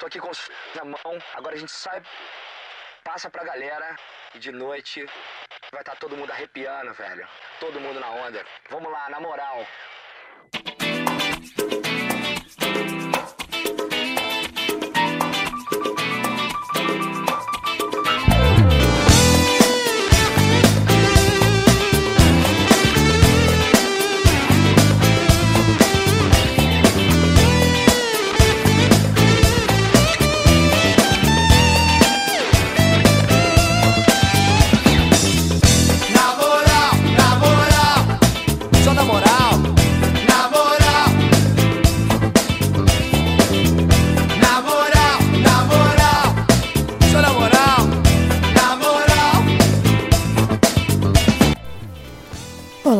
Tô aqui com na mão. Agora a gente sai, passa pra galera e de noite vai estar tá todo mundo arrepiando, velho. Todo mundo na onda. Vamos lá, na moral.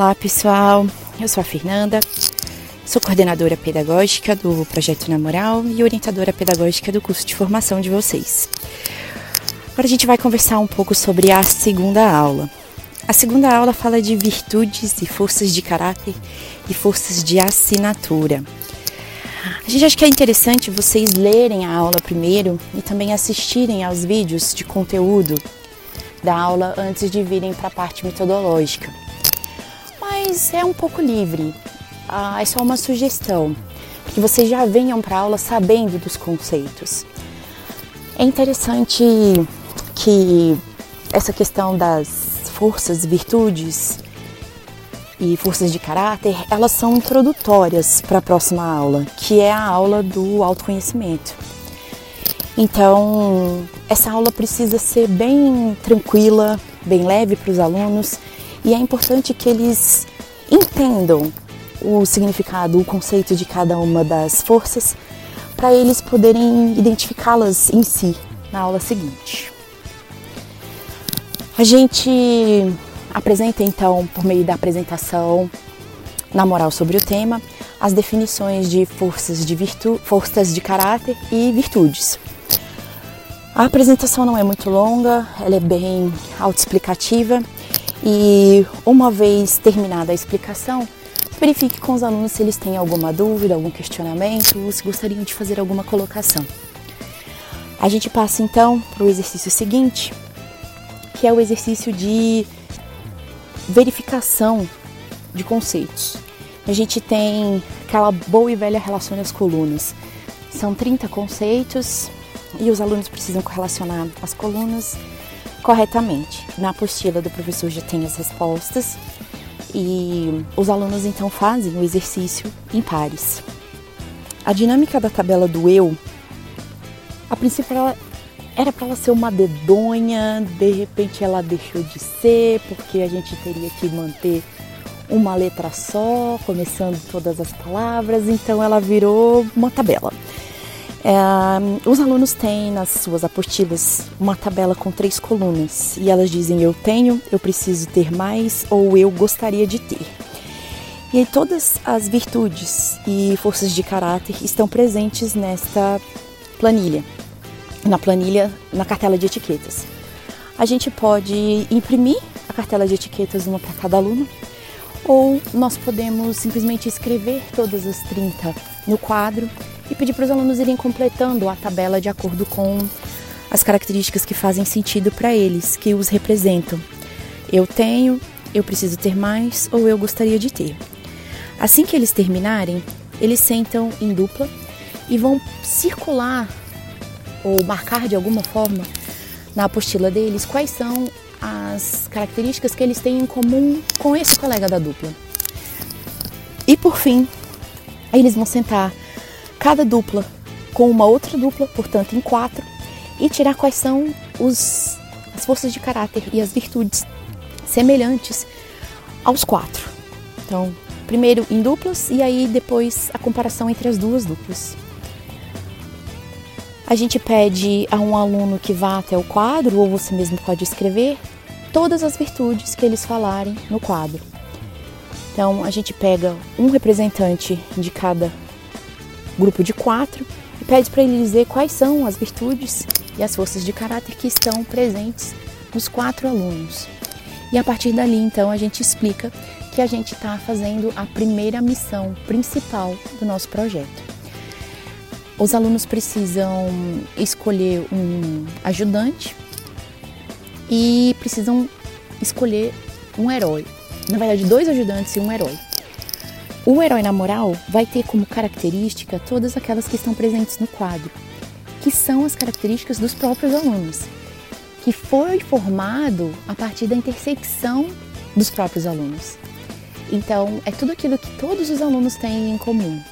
Olá pessoal, eu sou a Fernanda, sou coordenadora pedagógica do Projeto Na Moral e orientadora pedagógica do curso de formação de vocês. Agora a gente vai conversar um pouco sobre a segunda aula. A segunda aula fala de virtudes e forças de caráter e forças de assinatura. A gente acha que é interessante vocês lerem a aula primeiro e também assistirem aos vídeos de conteúdo da aula antes de virem para a parte metodológica mas é um pouco livre. Ah, é só uma sugestão, que vocês já venham para aula sabendo dos conceitos. É interessante que essa questão das forças, virtudes e forças de caráter, elas são introdutórias para a próxima aula, que é a aula do autoconhecimento. Então, essa aula precisa ser bem tranquila, bem leve para os alunos e é importante que eles entendam o significado, o conceito de cada uma das forças, para eles poderem identificá-las em si na aula seguinte. A gente apresenta então, por meio da apresentação na moral sobre o tema, as definições de forças de virtu forças de caráter e virtudes. A apresentação não é muito longa, ela é bem autoexplicativa e uma vez terminada a explicação, verifique com os alunos se eles têm alguma dúvida, algum questionamento ou se gostariam de fazer alguma colocação. A gente passa então para o exercício seguinte, que é o exercício de verificação de conceitos. A gente tem aquela boa e velha relação das colunas. São 30 conceitos e os alunos precisam correlacionar as colunas corretamente. Na apostila do professor já tem as respostas e os alunos então fazem o exercício em pares. A dinâmica da tabela do eu, a princípio ela era para ela ser uma dedonha, de repente ela deixou de ser, porque a gente teria que manter uma letra só, começando todas as palavras, então ela virou uma tabela. É, os alunos têm nas suas apostilas uma tabela com três colunas e elas dizem eu tenho, eu preciso ter mais ou eu gostaria de ter. E aí todas as virtudes e forças de caráter estão presentes nesta planilha, na planilha, na cartela de etiquetas. A gente pode imprimir a cartela de etiquetas uma para cada aluno ou nós podemos simplesmente escrever todas as 30 no quadro e pedir para os alunos irem completando a tabela de acordo com as características que fazem sentido para eles, que os representam. Eu tenho, eu preciso ter mais ou eu gostaria de ter. Assim que eles terminarem, eles sentam em dupla e vão circular ou marcar de alguma forma na apostila deles quais são as características que eles têm em comum com esse colega da dupla. E por fim, eles vão sentar cada dupla com uma outra dupla, portanto em quatro, e tirar quais são os, as forças de caráter e as virtudes semelhantes aos quatro. Então, primeiro em duplas e aí depois a comparação entre as duas duplas. A gente pede a um aluno que vá até o quadro, ou você mesmo pode escrever, todas as virtudes que eles falarem no quadro. Então, a gente pega um representante de cada grupo de quatro e pede para ele dizer quais são as virtudes e as forças de caráter que estão presentes nos quatro alunos. E a partir dali, então, a gente explica que a gente está fazendo a primeira missão principal do nosso projeto. Os alunos precisam escolher um ajudante e precisam escolher um herói. Na verdade, dois ajudantes e um herói. O herói na moral vai ter como característica todas aquelas que estão presentes no quadro, que são as características dos próprios alunos, que foi formado a partir da intersecção dos próprios alunos. Então, é tudo aquilo que todos os alunos têm em comum.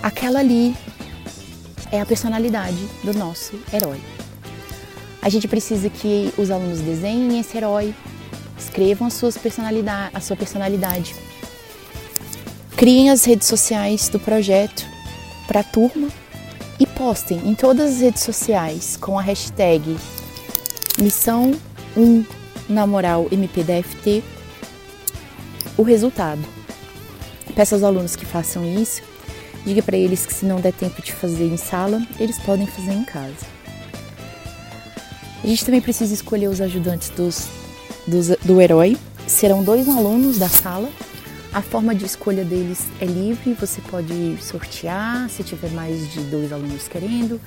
Aquela ali é a personalidade do nosso herói. A gente precisa que os alunos desenhem esse herói, escrevam as suas personalidade, a sua personalidade Criem as redes sociais do projeto para a turma e postem em todas as redes sociais com a hashtag Missão 1 na moral MPDFT o resultado. Peça aos alunos que façam isso, diga para eles que se não der tempo de fazer em sala, eles podem fazer em casa. A gente também precisa escolher os ajudantes dos, dos, do herói. Serão dois alunos da sala a forma de escolha deles é livre, você pode sortear se tiver mais de dois alunos querendo,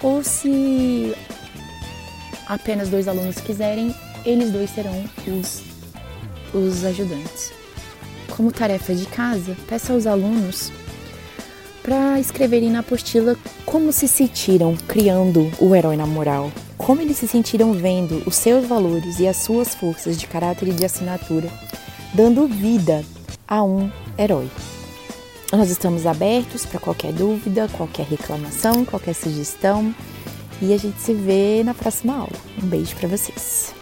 ou se apenas dois alunos quiserem, eles dois serão os, os ajudantes. Como tarefa de casa, peça aos alunos para escreverem na apostila como se sentiram criando o herói na moral, como eles se sentiram vendo os seus valores e as suas forças de caráter e de assinatura, dando vida a um herói. Nós estamos abertos para qualquer dúvida, qualquer reclamação, qualquer sugestão e a gente se vê na próxima aula. Um beijo para vocês.